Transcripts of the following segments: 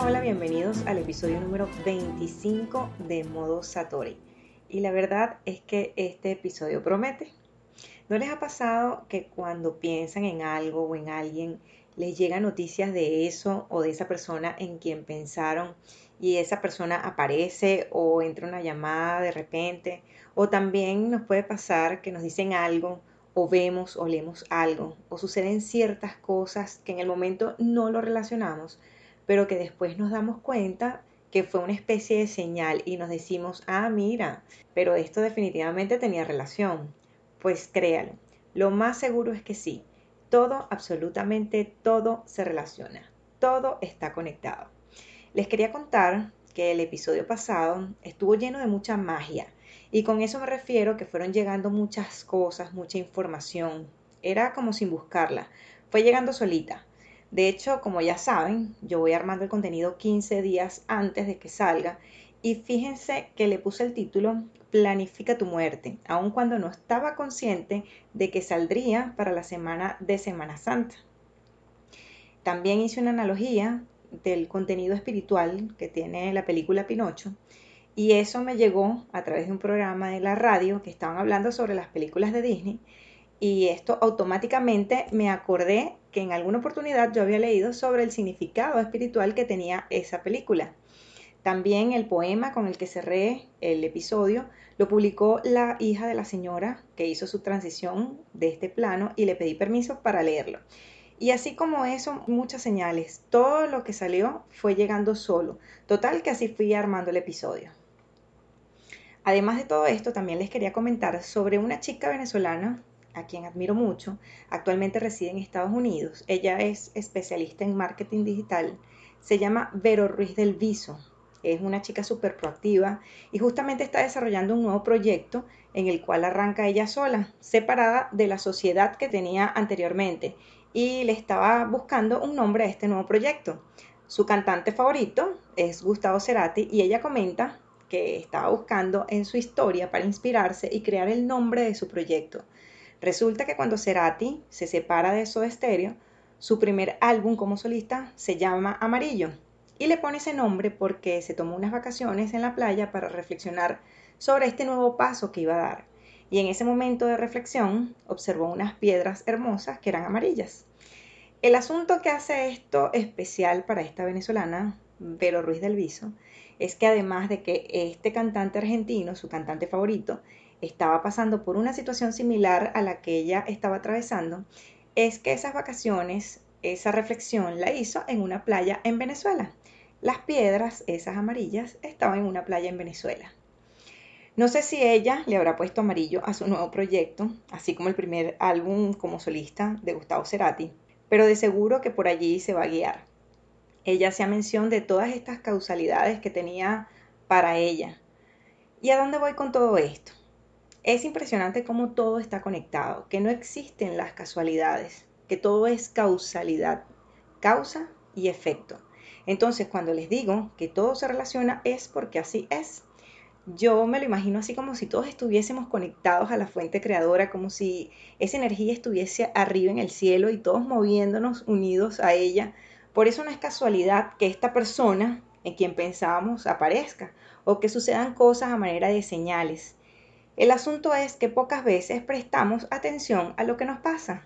Hola, bienvenidos al episodio número 25 de Modo Satori. Y la verdad es que este episodio promete. ¿No les ha pasado que cuando piensan en algo o en alguien, les llegan noticias de eso o de esa persona en quien pensaron y esa persona aparece o entra una llamada de repente? O también nos puede pasar que nos dicen algo o vemos o leemos algo o suceden ciertas cosas que en el momento no lo relacionamos pero que después nos damos cuenta que fue una especie de señal y nos decimos, ah, mira, pero esto definitivamente tenía relación. Pues créalo, lo más seguro es que sí, todo, absolutamente todo se relaciona, todo está conectado. Les quería contar que el episodio pasado estuvo lleno de mucha magia y con eso me refiero que fueron llegando muchas cosas, mucha información. Era como sin buscarla, fue llegando solita. De hecho, como ya saben, yo voy armando el contenido 15 días antes de que salga y fíjense que le puse el título Planifica tu muerte, aun cuando no estaba consciente de que saldría para la semana de Semana Santa. También hice una analogía del contenido espiritual que tiene la película Pinocho y eso me llegó a través de un programa de la radio que estaban hablando sobre las películas de Disney y esto automáticamente me acordé que en alguna oportunidad yo había leído sobre el significado espiritual que tenía esa película. También el poema con el que cerré el episodio lo publicó la hija de la señora que hizo su transición de este plano y le pedí permiso para leerlo. Y así como eso, muchas señales. Todo lo que salió fue llegando solo. Total que así fui armando el episodio. Además de todo esto, también les quería comentar sobre una chica venezolana a quien admiro mucho, actualmente reside en Estados Unidos. Ella es especialista en marketing digital. Se llama Vero Ruiz del Viso. Es una chica súper proactiva y justamente está desarrollando un nuevo proyecto en el cual arranca ella sola, separada de la sociedad que tenía anteriormente y le estaba buscando un nombre a este nuevo proyecto. Su cantante favorito es Gustavo Cerati y ella comenta que estaba buscando en su historia para inspirarse y crear el nombre de su proyecto. Resulta que cuando Cerati se separa de Soda Stereo, su primer álbum como solista se llama Amarillo y le pone ese nombre porque se tomó unas vacaciones en la playa para reflexionar sobre este nuevo paso que iba a dar. Y en ese momento de reflexión observó unas piedras hermosas que eran amarillas. El asunto que hace esto especial para esta venezolana, Vero Ruiz del Viso, es que además de que este cantante argentino, su cantante favorito, estaba pasando por una situación similar a la que ella estaba atravesando, es que esas vacaciones, esa reflexión la hizo en una playa en Venezuela. Las piedras, esas amarillas, estaban en una playa en Venezuela. No sé si ella le habrá puesto amarillo a su nuevo proyecto, así como el primer álbum como solista de Gustavo Cerati, pero de seguro que por allí se va a guiar. Ella hacía mención de todas estas causalidades que tenía para ella. ¿Y a dónde voy con todo esto? Es impresionante cómo todo está conectado, que no existen las casualidades, que todo es causalidad, causa y efecto. Entonces, cuando les digo que todo se relaciona es porque así es. Yo me lo imagino así como si todos estuviésemos conectados a la fuente creadora, como si esa energía estuviese arriba en el cielo y todos moviéndonos unidos a ella. Por eso no es casualidad que esta persona en quien pensábamos aparezca o que sucedan cosas a manera de señales. El asunto es que pocas veces prestamos atención a lo que nos pasa,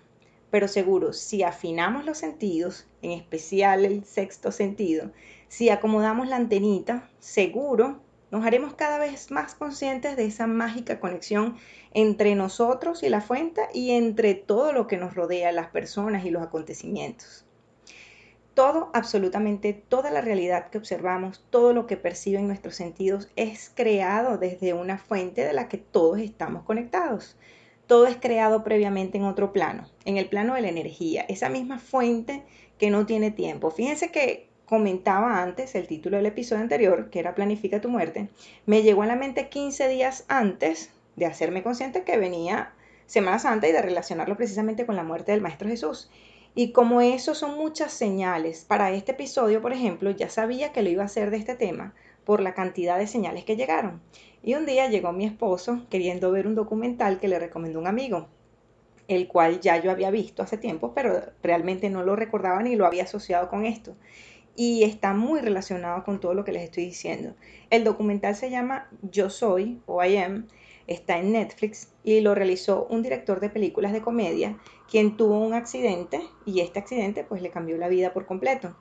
pero seguro si afinamos los sentidos, en especial el sexto sentido, si acomodamos la antenita, seguro nos haremos cada vez más conscientes de esa mágica conexión entre nosotros y la fuente y entre todo lo que nos rodea, las personas y los acontecimientos. Todo, absolutamente toda la realidad que observamos, todo lo que perciben nuestros sentidos es creado desde una fuente de la que todos estamos conectados. todo es creado previamente en otro plano, en el plano de la energía, esa misma fuente que no tiene tiempo. Fíjense que comentaba antes el título del episodio anterior, que era Planifica tu muerte, me llegó a la mente 15 días antes de hacerme consciente que venía Semana Santa y de relacionarlo precisamente con la muerte del Maestro Jesús. Y como eso son muchas señales, para este episodio, por ejemplo, ya sabía que lo iba a hacer de este tema por la cantidad de señales que llegaron. Y un día llegó mi esposo queriendo ver un documental que le recomendó un amigo, el cual ya yo había visto hace tiempo, pero realmente no lo recordaba ni lo había asociado con esto. Y está muy relacionado con todo lo que les estoy diciendo. El documental se llama Yo Soy o I Am está en Netflix y lo realizó un director de películas de comedia quien tuvo un accidente y este accidente pues le cambió la vida por completo.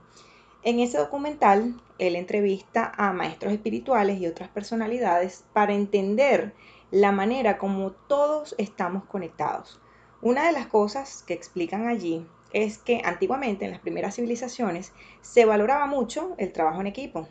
En ese documental él entrevista a maestros espirituales y otras personalidades para entender la manera como todos estamos conectados. Una de las cosas que explican allí es que antiguamente en las primeras civilizaciones se valoraba mucho el trabajo en equipo,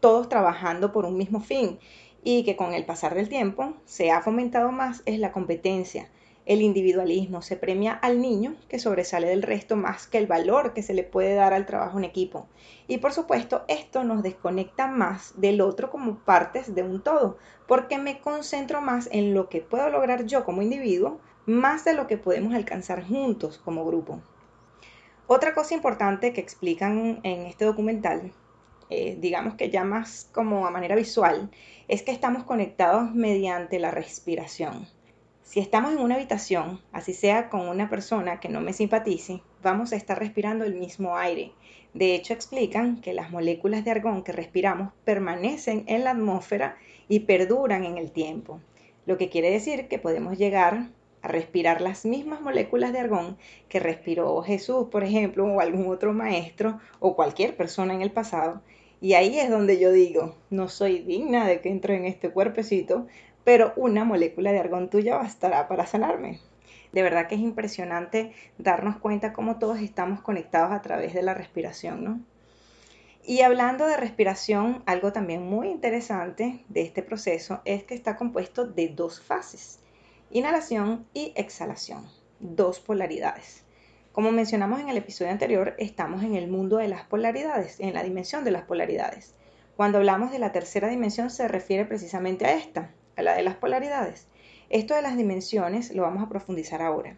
todos trabajando por un mismo fin y que con el pasar del tiempo se ha fomentado más es la competencia, el individualismo. Se premia al niño que sobresale del resto más que el valor que se le puede dar al trabajo en equipo. Y por supuesto, esto nos desconecta más del otro como partes de un todo, porque me concentro más en lo que puedo lograr yo como individuo, más de lo que podemos alcanzar juntos como grupo. Otra cosa importante que explican en este documental eh, digamos que ya más como a manera visual, es que estamos conectados mediante la respiración. Si estamos en una habitación, así sea con una persona que no me simpatice, vamos a estar respirando el mismo aire. De hecho, explican que las moléculas de argón que respiramos permanecen en la atmósfera y perduran en el tiempo, lo que quiere decir que podemos llegar a respirar las mismas moléculas de argón que respiró Jesús, por ejemplo, o algún otro maestro o cualquier persona en el pasado, y ahí es donde yo digo, no soy digna de que entre en este cuerpecito, pero una molécula de argón tuya bastará para sanarme. De verdad que es impresionante darnos cuenta cómo todos estamos conectados a través de la respiración, ¿no? Y hablando de respiración, algo también muy interesante de este proceso es que está compuesto de dos fases, inhalación y exhalación, dos polaridades. Como mencionamos en el episodio anterior, estamos en el mundo de las polaridades, en la dimensión de las polaridades. Cuando hablamos de la tercera dimensión se refiere precisamente a esta, a la de las polaridades. Esto de las dimensiones lo vamos a profundizar ahora.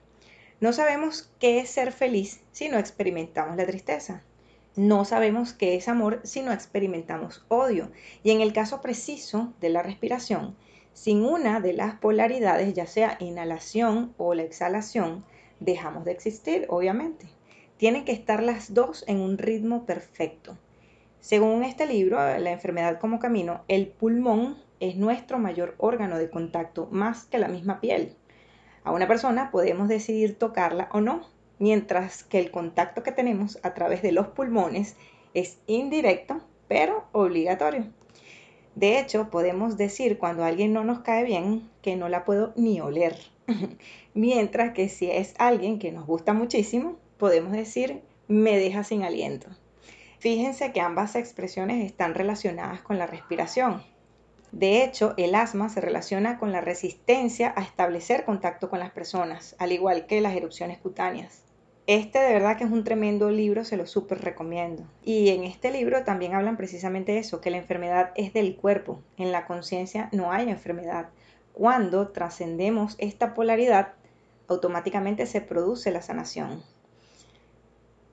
No sabemos qué es ser feliz si no experimentamos la tristeza. No sabemos qué es amor si no experimentamos odio. Y en el caso preciso de la respiración, sin una de las polaridades, ya sea inhalación o la exhalación, dejamos de existir, obviamente. Tienen que estar las dos en un ritmo perfecto. Según este libro, La enfermedad como camino, el pulmón es nuestro mayor órgano de contacto, más que la misma piel. A una persona podemos decidir tocarla o no, mientras que el contacto que tenemos a través de los pulmones es indirecto, pero obligatorio. De hecho, podemos decir cuando alguien no nos cae bien que no la puedo ni oler. Mientras que si es alguien que nos gusta muchísimo, podemos decir me deja sin aliento. Fíjense que ambas expresiones están relacionadas con la respiración. De hecho, el asma se relaciona con la resistencia a establecer contacto con las personas, al igual que las erupciones cutáneas. Este de verdad que es un tremendo libro, se lo súper recomiendo. Y en este libro también hablan precisamente eso, que la enfermedad es del cuerpo, en la conciencia no hay enfermedad. Cuando trascendemos esta polaridad, automáticamente se produce la sanación.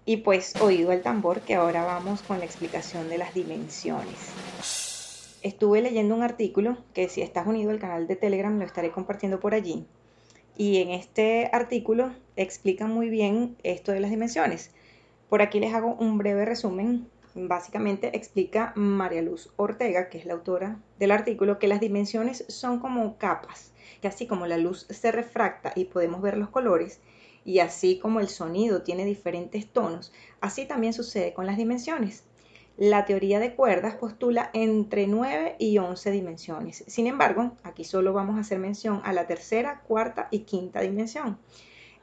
Y pues oído el tambor que ahora vamos con la explicación de las dimensiones. Estuve leyendo un artículo que si estás unido al canal de Telegram lo estaré compartiendo por allí. Y en este artículo explica muy bien esto de las dimensiones. Por aquí les hago un breve resumen básicamente explica María Luz Ortega, que es la autora del artículo, que las dimensiones son como capas, que así como la luz se refracta y podemos ver los colores, y así como el sonido tiene diferentes tonos, así también sucede con las dimensiones. La teoría de cuerdas postula entre 9 y 11 dimensiones. Sin embargo, aquí solo vamos a hacer mención a la tercera, cuarta y quinta dimensión.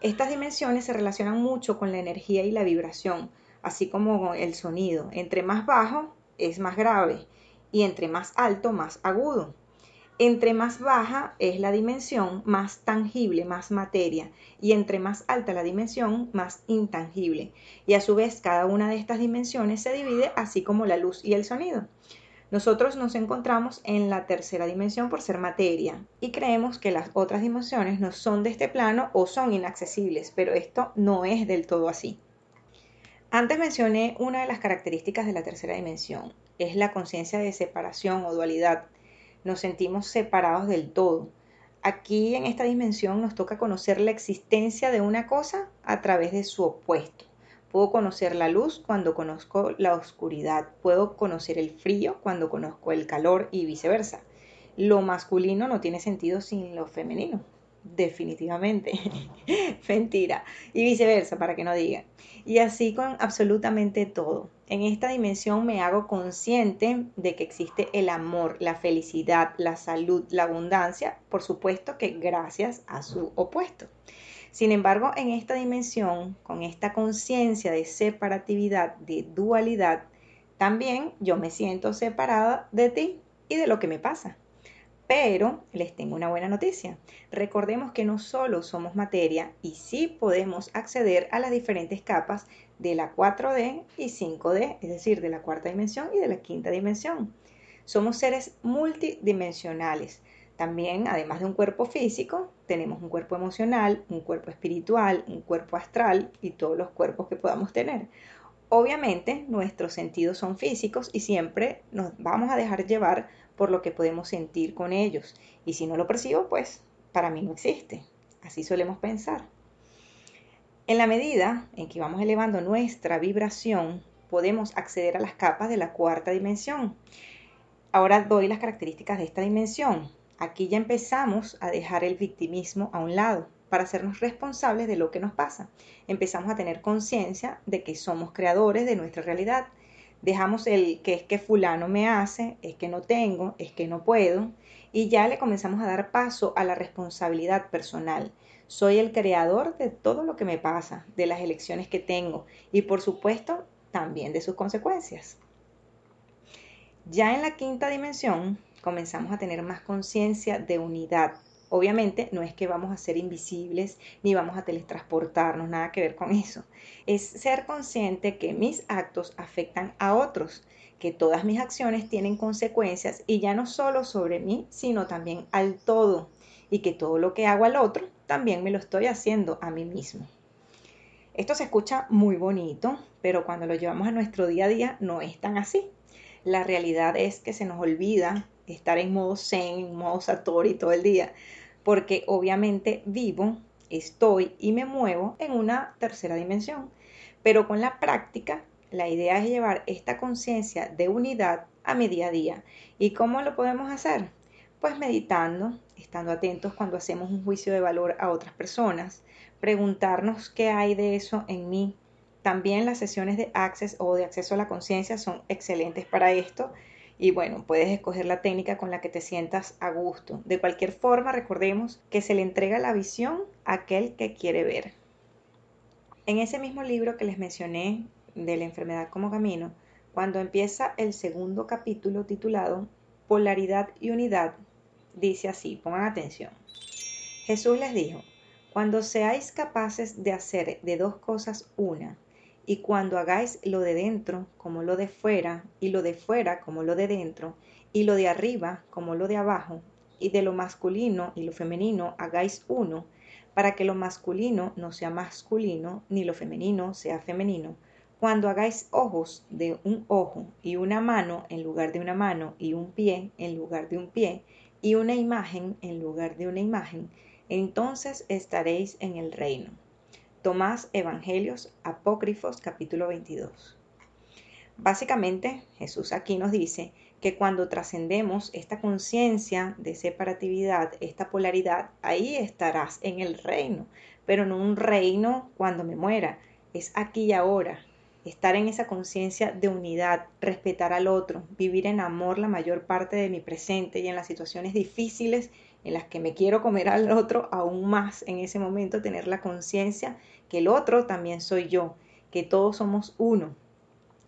Estas dimensiones se relacionan mucho con la energía y la vibración, así como el sonido. Entre más bajo es más grave y entre más alto más agudo. Entre más baja es la dimensión, más tangible, más materia, y entre más alta la dimensión, más intangible. Y a su vez, cada una de estas dimensiones se divide así como la luz y el sonido. Nosotros nos encontramos en la tercera dimensión por ser materia y creemos que las otras dimensiones no son de este plano o son inaccesibles, pero esto no es del todo así. Antes mencioné una de las características de la tercera dimensión, es la conciencia de separación o dualidad nos sentimos separados del todo. Aquí en esta dimensión nos toca conocer la existencia de una cosa a través de su opuesto. Puedo conocer la luz cuando conozco la oscuridad, puedo conocer el frío cuando conozco el calor y viceversa. Lo masculino no tiene sentido sin lo femenino definitivamente. Mentira. Y viceversa, para que no digan. Y así con absolutamente todo. En esta dimensión me hago consciente de que existe el amor, la felicidad, la salud, la abundancia, por supuesto que gracias a su opuesto. Sin embargo, en esta dimensión, con esta conciencia de separatividad, de dualidad, también yo me siento separada de ti y de lo que me pasa. Pero les tengo una buena noticia. Recordemos que no solo somos materia y sí podemos acceder a las diferentes capas de la 4D y 5D, es decir, de la cuarta dimensión y de la quinta dimensión. Somos seres multidimensionales. También, además de un cuerpo físico, tenemos un cuerpo emocional, un cuerpo espiritual, un cuerpo astral y todos los cuerpos que podamos tener. Obviamente, nuestros sentidos son físicos y siempre nos vamos a dejar llevar por lo que podemos sentir con ellos. Y si no lo percibo, pues para mí no existe. Así solemos pensar. En la medida en que vamos elevando nuestra vibración, podemos acceder a las capas de la cuarta dimensión. Ahora doy las características de esta dimensión. Aquí ya empezamos a dejar el victimismo a un lado para hacernos responsables de lo que nos pasa. Empezamos a tener conciencia de que somos creadores de nuestra realidad dejamos el que es que fulano me hace, es que no tengo, es que no puedo, y ya le comenzamos a dar paso a la responsabilidad personal. Soy el creador de todo lo que me pasa, de las elecciones que tengo y por supuesto también de sus consecuencias. Ya en la quinta dimensión comenzamos a tener más conciencia de unidad, Obviamente no es que vamos a ser invisibles ni vamos a teletransportarnos, nada que ver con eso. Es ser consciente que mis actos afectan a otros, que todas mis acciones tienen consecuencias y ya no solo sobre mí, sino también al todo, y que todo lo que hago al otro también me lo estoy haciendo a mí mismo. Esto se escucha muy bonito, pero cuando lo llevamos a nuestro día a día no es tan así. La realidad es que se nos olvida estar en modo zen, en modo satori todo el día, porque obviamente vivo, estoy y me muevo en una tercera dimensión. Pero con la práctica, la idea es llevar esta conciencia de unidad a mi día a día. ¿Y cómo lo podemos hacer? Pues meditando, estando atentos cuando hacemos un juicio de valor a otras personas, preguntarnos qué hay de eso en mí. También las sesiones de Access o de acceso a la conciencia son excelentes para esto y bueno, puedes escoger la técnica con la que te sientas a gusto. De cualquier forma, recordemos que se le entrega la visión a aquel que quiere ver. En ese mismo libro que les mencioné de la enfermedad como camino, cuando empieza el segundo capítulo titulado Polaridad y Unidad, dice así, pongan atención. Jesús les dijo, cuando seáis capaces de hacer de dos cosas una, y cuando hagáis lo de dentro como lo de fuera, y lo de fuera como lo de dentro, y lo de arriba como lo de abajo, y de lo masculino y lo femenino hagáis uno, para que lo masculino no sea masculino, ni lo femenino sea femenino. Cuando hagáis ojos de un ojo y una mano en lugar de una mano y un pie en lugar de un pie y una imagen en lugar de una imagen, entonces estaréis en el reino. Tomás Evangelios Apócrifos capítulo 22. Básicamente Jesús aquí nos dice que cuando trascendemos esta conciencia de separatividad, esta polaridad, ahí estarás en el reino, pero no un reino cuando me muera, es aquí y ahora. Estar en esa conciencia de unidad, respetar al otro, vivir en amor la mayor parte de mi presente y en las situaciones difíciles en las que me quiero comer al otro, aún más en ese momento tener la conciencia que el otro también soy yo, que todos somos uno.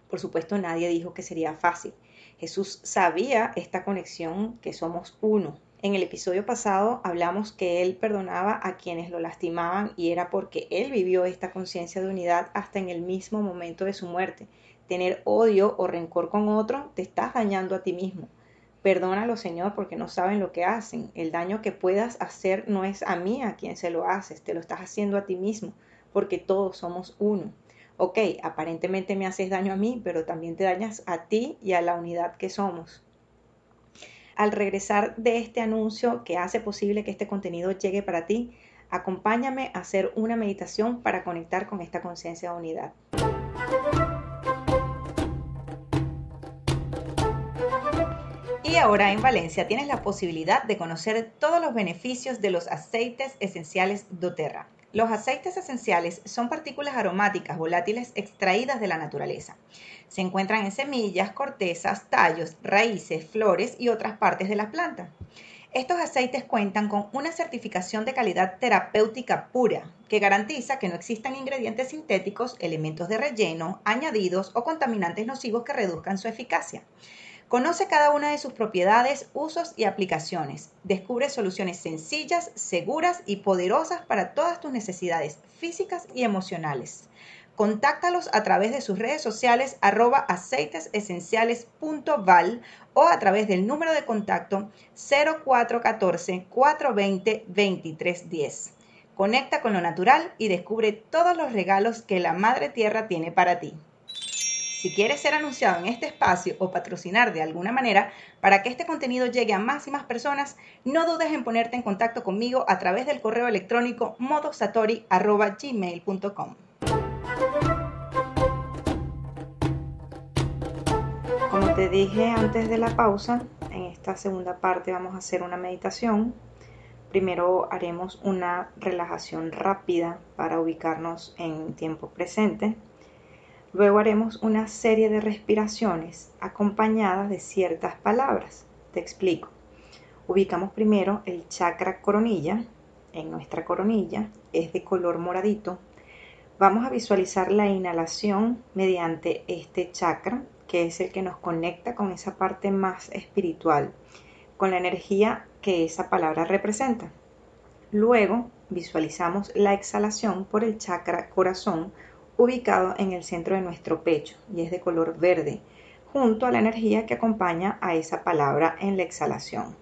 Por supuesto, nadie dijo que sería fácil. Jesús sabía esta conexión, que somos uno. En el episodio pasado hablamos que él perdonaba a quienes lo lastimaban y era porque él vivió esta conciencia de unidad hasta en el mismo momento de su muerte. Tener odio o rencor con otro te estás dañando a ti mismo. Perdónalo, Señor, porque no saben lo que hacen. El daño que puedas hacer no es a mí a quien se lo haces, te lo estás haciendo a ti mismo, porque todos somos uno. Ok, aparentemente me haces daño a mí, pero también te dañas a ti y a la unidad que somos al regresar de este anuncio que hace posible que este contenido llegue para ti, acompáñame a hacer una meditación para conectar con esta conciencia de unidad. Y ahora en Valencia tienes la posibilidad de conocer todos los beneficios de los aceites esenciales doTERRA. Los aceites esenciales son partículas aromáticas volátiles extraídas de la naturaleza. Se encuentran en semillas, cortezas, tallos, raíces, flores y otras partes de las plantas. Estos aceites cuentan con una certificación de calidad terapéutica pura que garantiza que no existan ingredientes sintéticos, elementos de relleno, añadidos o contaminantes nocivos que reduzcan su eficacia. Conoce cada una de sus propiedades, usos y aplicaciones. Descubre soluciones sencillas, seguras y poderosas para todas tus necesidades físicas y emocionales. Contáctalos a través de sus redes sociales arroba aceitesesenciales.val o a través del número de contacto 0414-420-2310. Conecta con lo natural y descubre todos los regalos que la Madre Tierra tiene para ti. Si quieres ser anunciado en este espacio o patrocinar de alguna manera para que este contenido llegue a más y más personas, no dudes en ponerte en contacto conmigo a través del correo electrónico modosatori.gmail.com. Como te dije antes de la pausa, en esta segunda parte vamos a hacer una meditación. Primero haremos una relajación rápida para ubicarnos en tiempo presente. Luego haremos una serie de respiraciones acompañadas de ciertas palabras. Te explico. Ubicamos primero el chakra coronilla. En nuestra coronilla es de color moradito. Vamos a visualizar la inhalación mediante este chakra que es el que nos conecta con esa parte más espiritual, con la energía que esa palabra representa. Luego visualizamos la exhalación por el chakra corazón ubicado en el centro de nuestro pecho y es de color verde, junto a la energía que acompaña a esa palabra en la exhalación.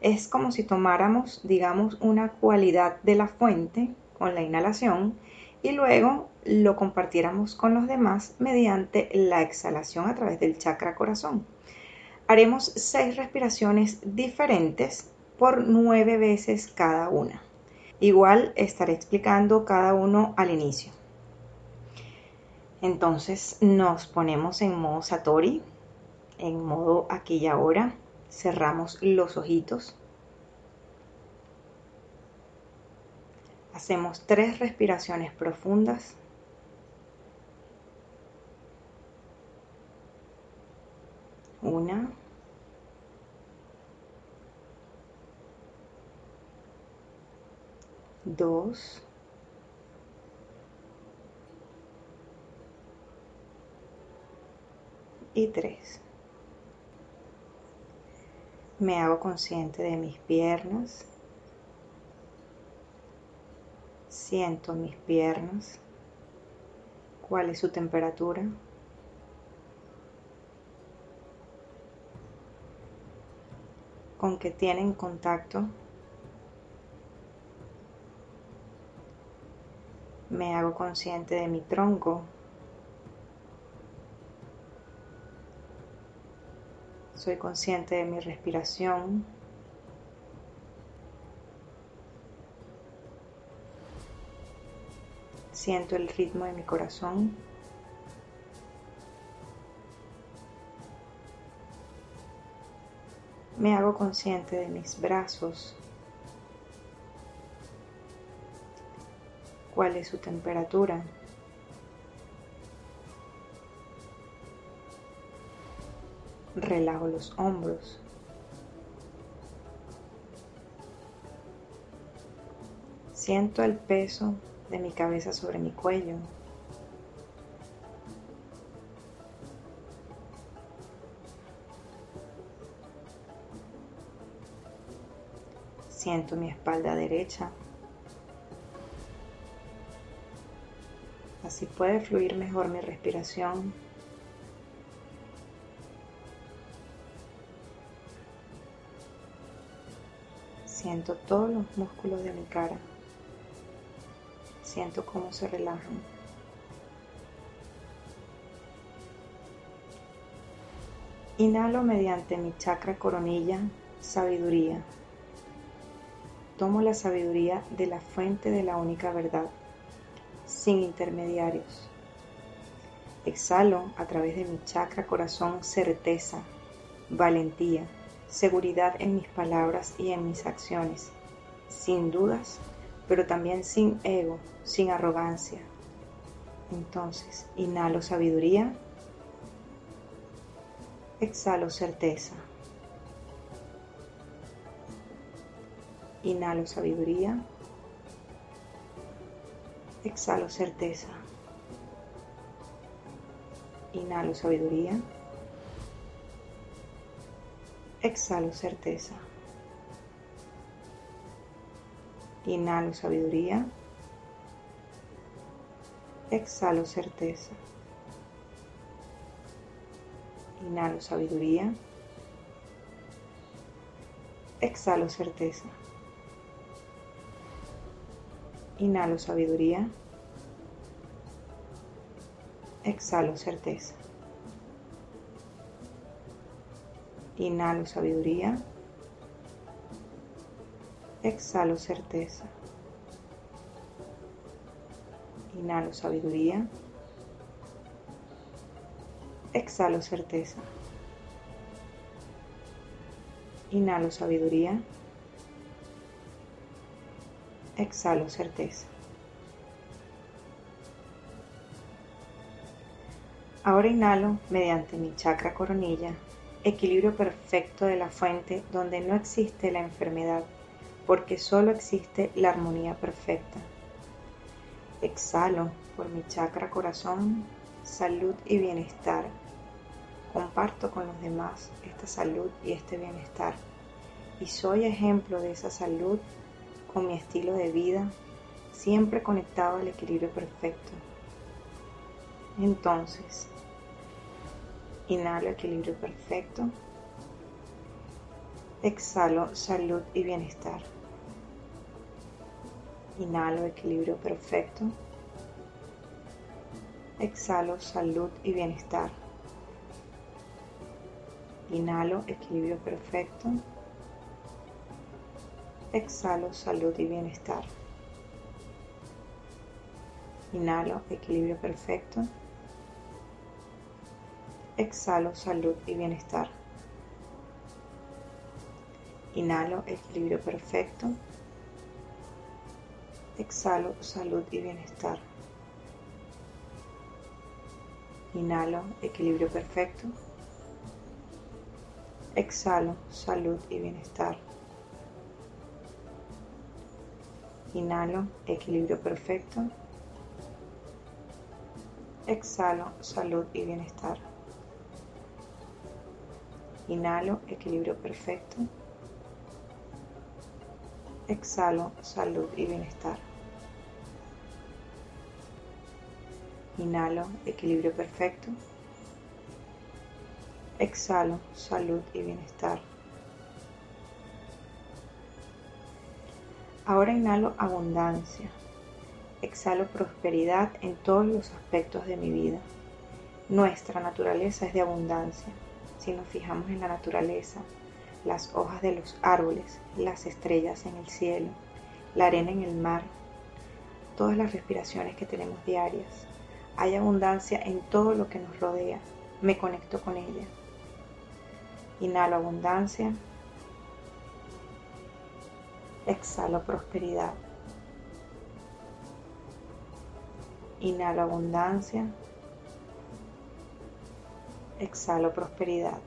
Es como si tomáramos, digamos, una cualidad de la fuente con la inhalación y luego lo compartiéramos con los demás mediante la exhalación a través del chakra corazón. Haremos seis respiraciones diferentes por nueve veces cada una. Igual estaré explicando cada uno al inicio. Entonces nos ponemos en modo Satori, en modo aquí y ahora. Cerramos los ojitos Hacemos tres respiraciones profundas. Una. Dos. Y tres. Me hago consciente de mis piernas, Siento mis piernas. ¿Cuál es su temperatura? ¿Con qué tienen contacto? Me hago consciente de mi tronco. Soy consciente de mi respiración. Siento el ritmo de mi corazón. Me hago consciente de mis brazos. ¿Cuál es su temperatura? Relajo los hombros. Siento el peso de mi cabeza sobre mi cuello. Siento mi espalda derecha. Así puede fluir mejor mi respiración. Siento todos los músculos de mi cara. Siento cómo se relajan. Inhalo mediante mi chakra coronilla, sabiduría. Tomo la sabiduría de la fuente de la única verdad, sin intermediarios. Exhalo a través de mi chakra corazón certeza, valentía, seguridad en mis palabras y en mis acciones, sin dudas, pero también sin ego, sin arrogancia. Entonces, inhalo sabiduría Exhalo certeza. Inhalo sabiduría. Exhalo certeza. Inhalo sabiduría. Exhalo certeza. Inhalo sabiduría. Exhalo certeza. Inhalo sabiduría. Exhalo certeza. Inhalo sabiduría. Exhalo certeza. Inhalo sabiduría. Exhalo certeza. Inhalo sabiduría. Exhalo certeza. Inhalo sabiduría. Exhalo certeza. Ahora inhalo mediante mi chakra coronilla, equilibrio perfecto de la fuente donde no existe la enfermedad, porque solo existe la armonía perfecta. Exhalo por mi chakra corazón, salud y bienestar comparto con los demás esta salud y este bienestar. Y soy ejemplo de esa salud con mi estilo de vida, siempre conectado al equilibrio perfecto. Entonces, inhalo equilibrio perfecto, exhalo salud y bienestar. Inhalo equilibrio perfecto, exhalo salud y bienestar. Inhalo equilibrio perfecto. Exhalo salud y bienestar. Inhalo equilibrio perfecto. Exhalo salud y bienestar. Inhalo equilibrio perfecto. Exhalo salud y bienestar. Inhalo equilibrio perfecto. Exhalo salud y bienestar. Inhalo equilibrio perfecto. Exhalo salud y bienestar. Inhalo equilibrio perfecto. Exhalo salud y bienestar. Inhalo equilibrio perfecto. Exhalo salud y bienestar. Ahora inhalo abundancia. Exhalo prosperidad en todos los aspectos de mi vida. Nuestra naturaleza es de abundancia. Si nos fijamos en la naturaleza, las hojas de los árboles, las estrellas en el cielo, la arena en el mar, todas las respiraciones que tenemos diarias, hay abundancia en todo lo que nos rodea. Me conecto con ella. Inhalo abundancia. Exhalo prosperidad. Inhalo abundancia. Exhalo prosperidad.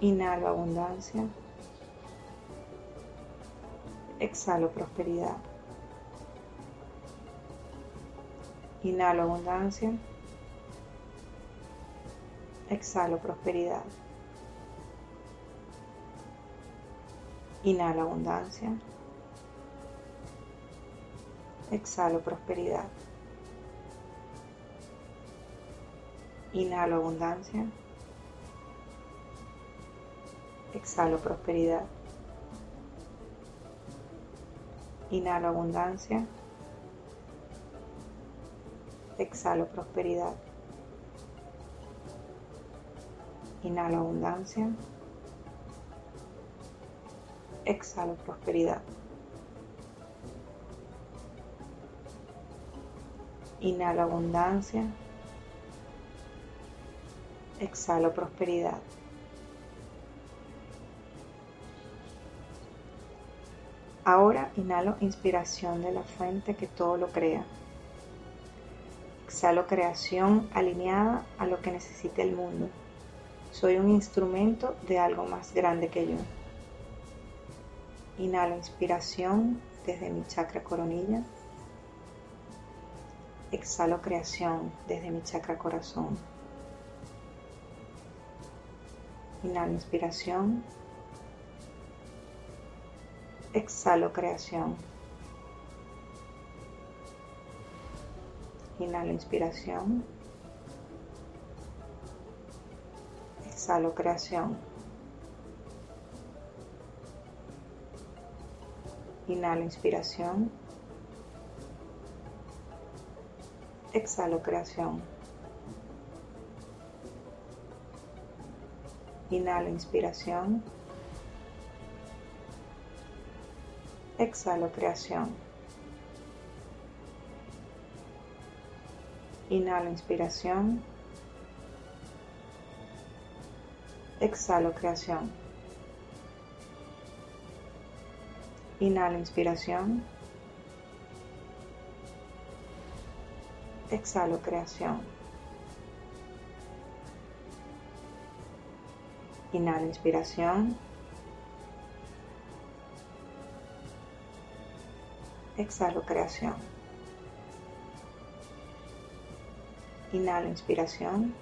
Inhalo abundancia. Exhalo prosperidad. Inhalo abundancia. Exhalo prosperidad. Inhalo abundancia. Exhalo prosperidad. Inhalo abundancia. Exhalo prosperidad. Inhalo abundancia. Exhalo prosperidad. Inhalo abundancia. Exhalo prosperidad. Inhalo abundancia. Exhalo prosperidad. Ahora inhalo inspiración de la fuente que todo lo crea. Exhalo creación alineada a lo que necesita el mundo. Soy un instrumento de algo más grande que yo. Inhalo inspiración desde mi chakra coronilla. Exhalo creación desde mi chakra corazón. Inhalo inspiración. Exhalo creación. Inhalo inspiración. Exhalo creación. Inhalo inspiración. Exhalo creación. Inhalo inspiración. Exhalo creación. Inhalo inspiración. Exhalo creación. Inhalo inspiración. Exhalo creación. Inhalo inspiración. Exhalo creación. Inhalo inspiración.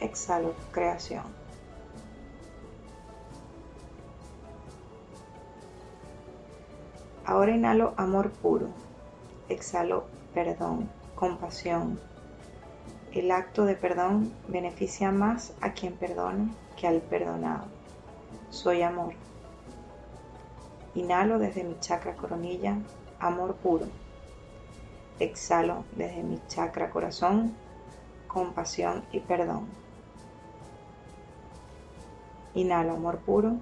Exhalo creación. Ahora inhalo amor puro. Exhalo perdón, compasión. El acto de perdón beneficia más a quien perdona que al perdonado. Soy amor. Inhalo desde mi chakra coronilla, amor puro. Exhalo desde mi chakra corazón, compasión y perdón. Inhalo amor puro.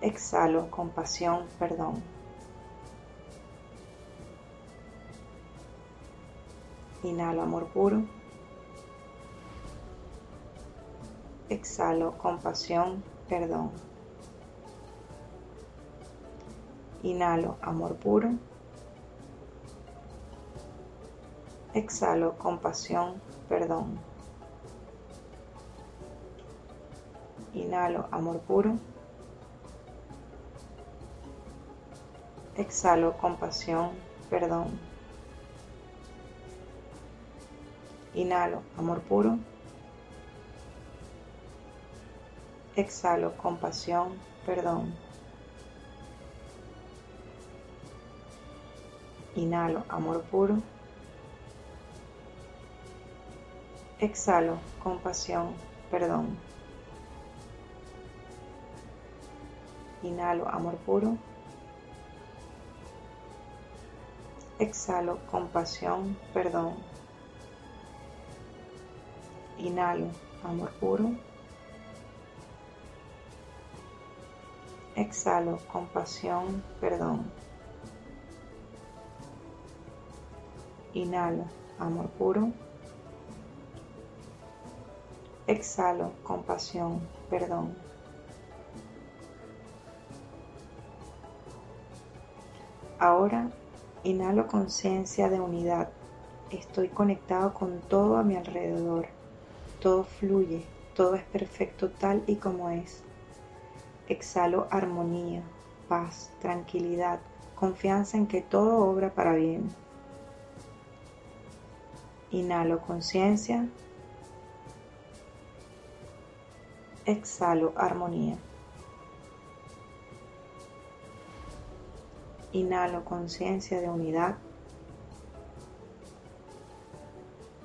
Exhalo compasión, perdón. Inhalo amor puro. Exhalo compasión, perdón. Inhalo amor puro. Exhalo compasión, perdón. Inhalo amor puro. Exhalo compasión, perdón. Inhalo amor puro. Exhalo compasión, perdón. Inhalo amor puro. Exhalo compasión, perdón. Inhalo amor puro. Exhalo compasión, perdón. Inhalo amor puro. Exhalo compasión, perdón. Inhalo amor puro. Exhalo compasión, perdón. Ahora inhalo conciencia de unidad. Estoy conectado con todo a mi alrededor. Todo fluye, todo es perfecto tal y como es. Exhalo armonía, paz, tranquilidad, confianza en que todo obra para bien. Inhalo conciencia. Exhalo armonía. Inhalo conciencia de unidad.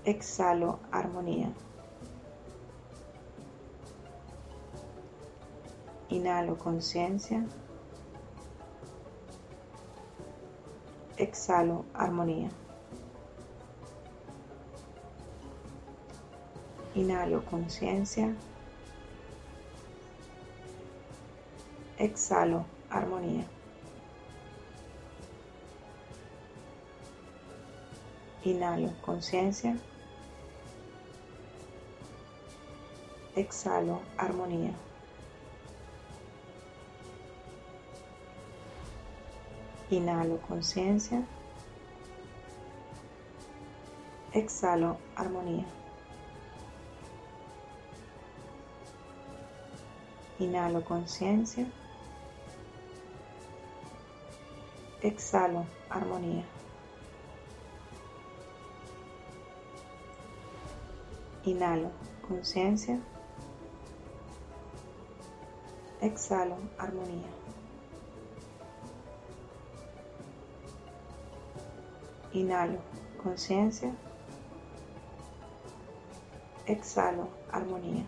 Exhalo armonía. Inhalo conciencia. Exhalo armonía. Inhalo conciencia. Exhalo armonía. Inhalo conciencia. Exhalo armonía. Inhalo conciencia. Exhalo armonía. Inhalo conciencia. Exhalo armonía. Inhalo conciencia. Exhalo armonía. Inhalo conciencia. Exhalo armonía.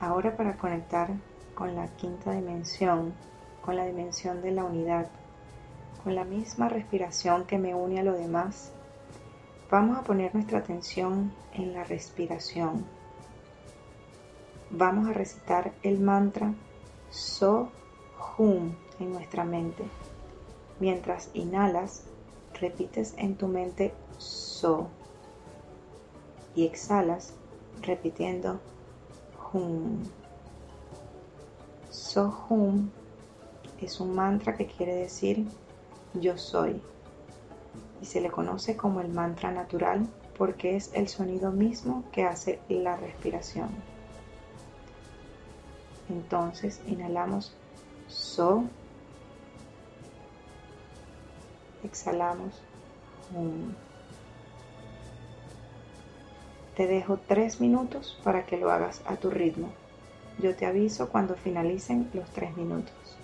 Ahora para conectar con la quinta dimensión, con la dimensión de la unidad, con la misma respiración que me une a lo demás, vamos a poner nuestra atención en la respiración. Vamos a recitar el mantra So Hum en nuestra mente. Mientras inhalas, repites en tu mente So y exhalas repitiendo Hum. So Hum es un mantra que quiere decir yo soy y se le conoce como el mantra natural porque es el sonido mismo que hace la respiración. Entonces inhalamos So. Exhalamos Hum. Te dejo tres minutos para que lo hagas a tu ritmo. Yo te aviso cuando finalicen los tres minutos.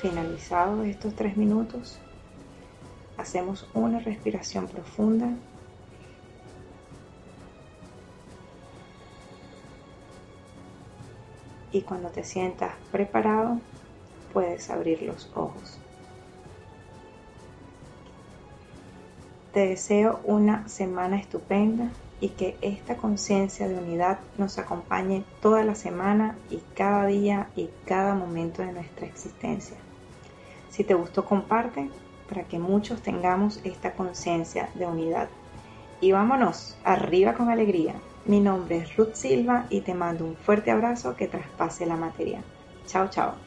Finalizados estos tres minutos, hacemos una respiración profunda. Y cuando te sientas preparado, puedes abrir los ojos. Te deseo una semana estupenda y que esta conciencia de unidad nos acompañe toda la semana y cada día y cada momento de nuestra existencia. Si te gustó, comparte para que muchos tengamos esta conciencia de unidad. Y vámonos, arriba con alegría. Mi nombre es Ruth Silva y te mando un fuerte abrazo que traspase la materia. Chao, chao.